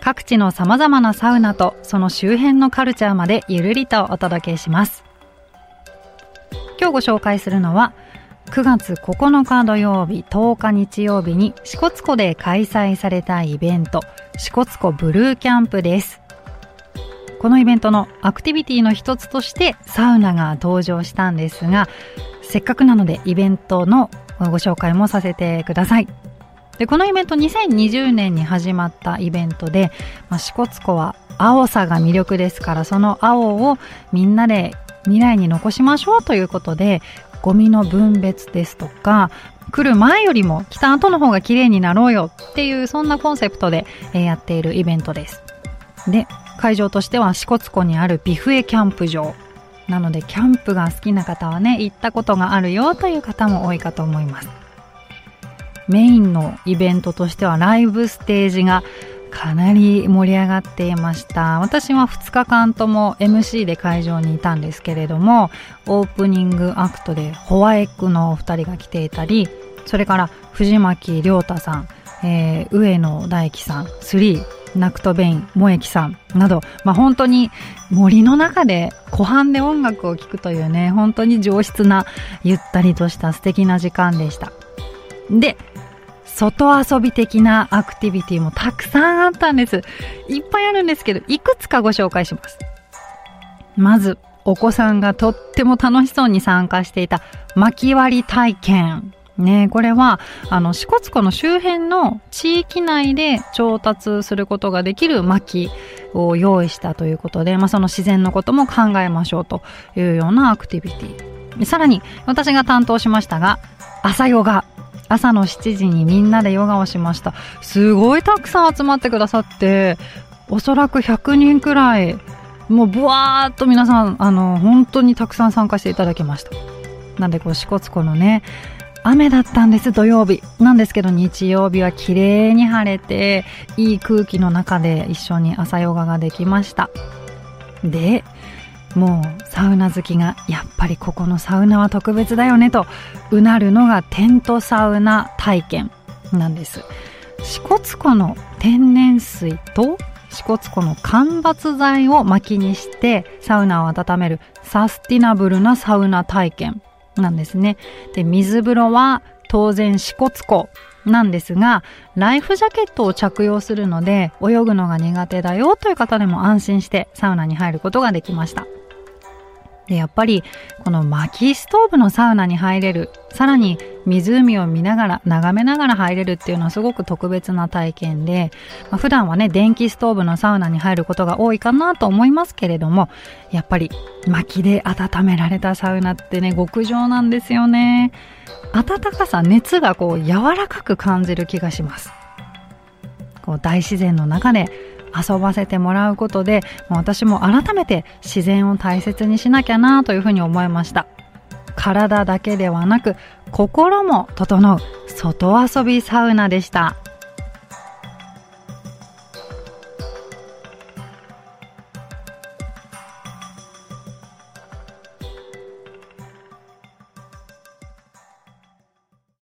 各地の様々なサウナとその周辺のカルチャーまでゆるりとお届けします。今日ご紹介するのは9月9日土曜日10日日曜日に支笏湖で開催されたイベント支笏湖ブルーキャンプです。このイベントのアクティビティの一つとしてサウナが登場したんですがせっかくなのでイベントのご紹介もさせてください。でこのイベント2020年に始まったイベントで、まあ、支笏湖は青さが魅力ですからその青をみんなで未来に残しましょうということでゴミの分別ですとか来る前よりも来た後の方が綺麗になろうよっていうそんなコンセプトで、やっているイベントです。で会場としては支笏湖にあるビフエキャンプ場。なのでキャンプが好きな方はね行ったことがあるよという方も多いかと思います。メインのイベントとしてはライブステージがかなり盛り上がっていました。私は2日間とも MC で会場にいたんですけれどもオープニングアクトでホワエッグのお二人が来ていたりそれから藤巻亮太さん、えー、上野大樹さん3ナクトベイン萌木さんなど、まあ、本当に森の中で湖畔で音楽を聴くというね本当に上質なゆったりとした素敵な時間でした。で外遊び的なアクティビティもたくさんあったんです。いっぱいあるんですけど、いくつかご紹介します。まず、お子さんがとっても楽しそうに参加していた薪割り体験。ねこれは、あの、支笏湖の周辺の地域内で調達することができる薪を用意したということで、まあ、その自然のことも考えましょうというようなアクティビティ。さらに、私が担当しましたが、朝ヨガ。朝の7時にみんなでヨガをしました。すごいたくさん集まってくださって、おそらく100人くらい、もうブワーっと皆さん、あの、本当にたくさん参加していただきました。なんで、こう、支笏湖のね、雨だったんです、土曜日。なんですけど、日曜日は綺麗に晴れて、いい空気の中で一緒に朝ヨガができました。で、もうサウナ好きがやっぱりここのサウナは特別だよねとうなるのがテントサウナ体験なんです支笏湖の天然水と支笏湖の間伐材を薪にしてサウナを温めるサスティナブルなサウナ体験なんですねで水風呂は当然支笏湖なんですが、ライフジャケットを着用するので、泳ぐのが苦手だよという方でも安心してサウナに入ることができました。で、やっぱり、この薪ストーブのサウナに入れる、さらに湖を見ながら、眺めながら入れるっていうのはすごく特別な体験で、まあ、普段はね、電気ストーブのサウナに入ることが多いかなと思いますけれども、やっぱり薪で温められたサウナってね、極上なんですよね。暖かさ、熱がこう柔らかく感じる気がします。こう大自然の中で遊ばせてもらうことで私も改めて自然を大切にしなきゃなというふうに思いました。体だけではなく心も整う外遊びサウナでした。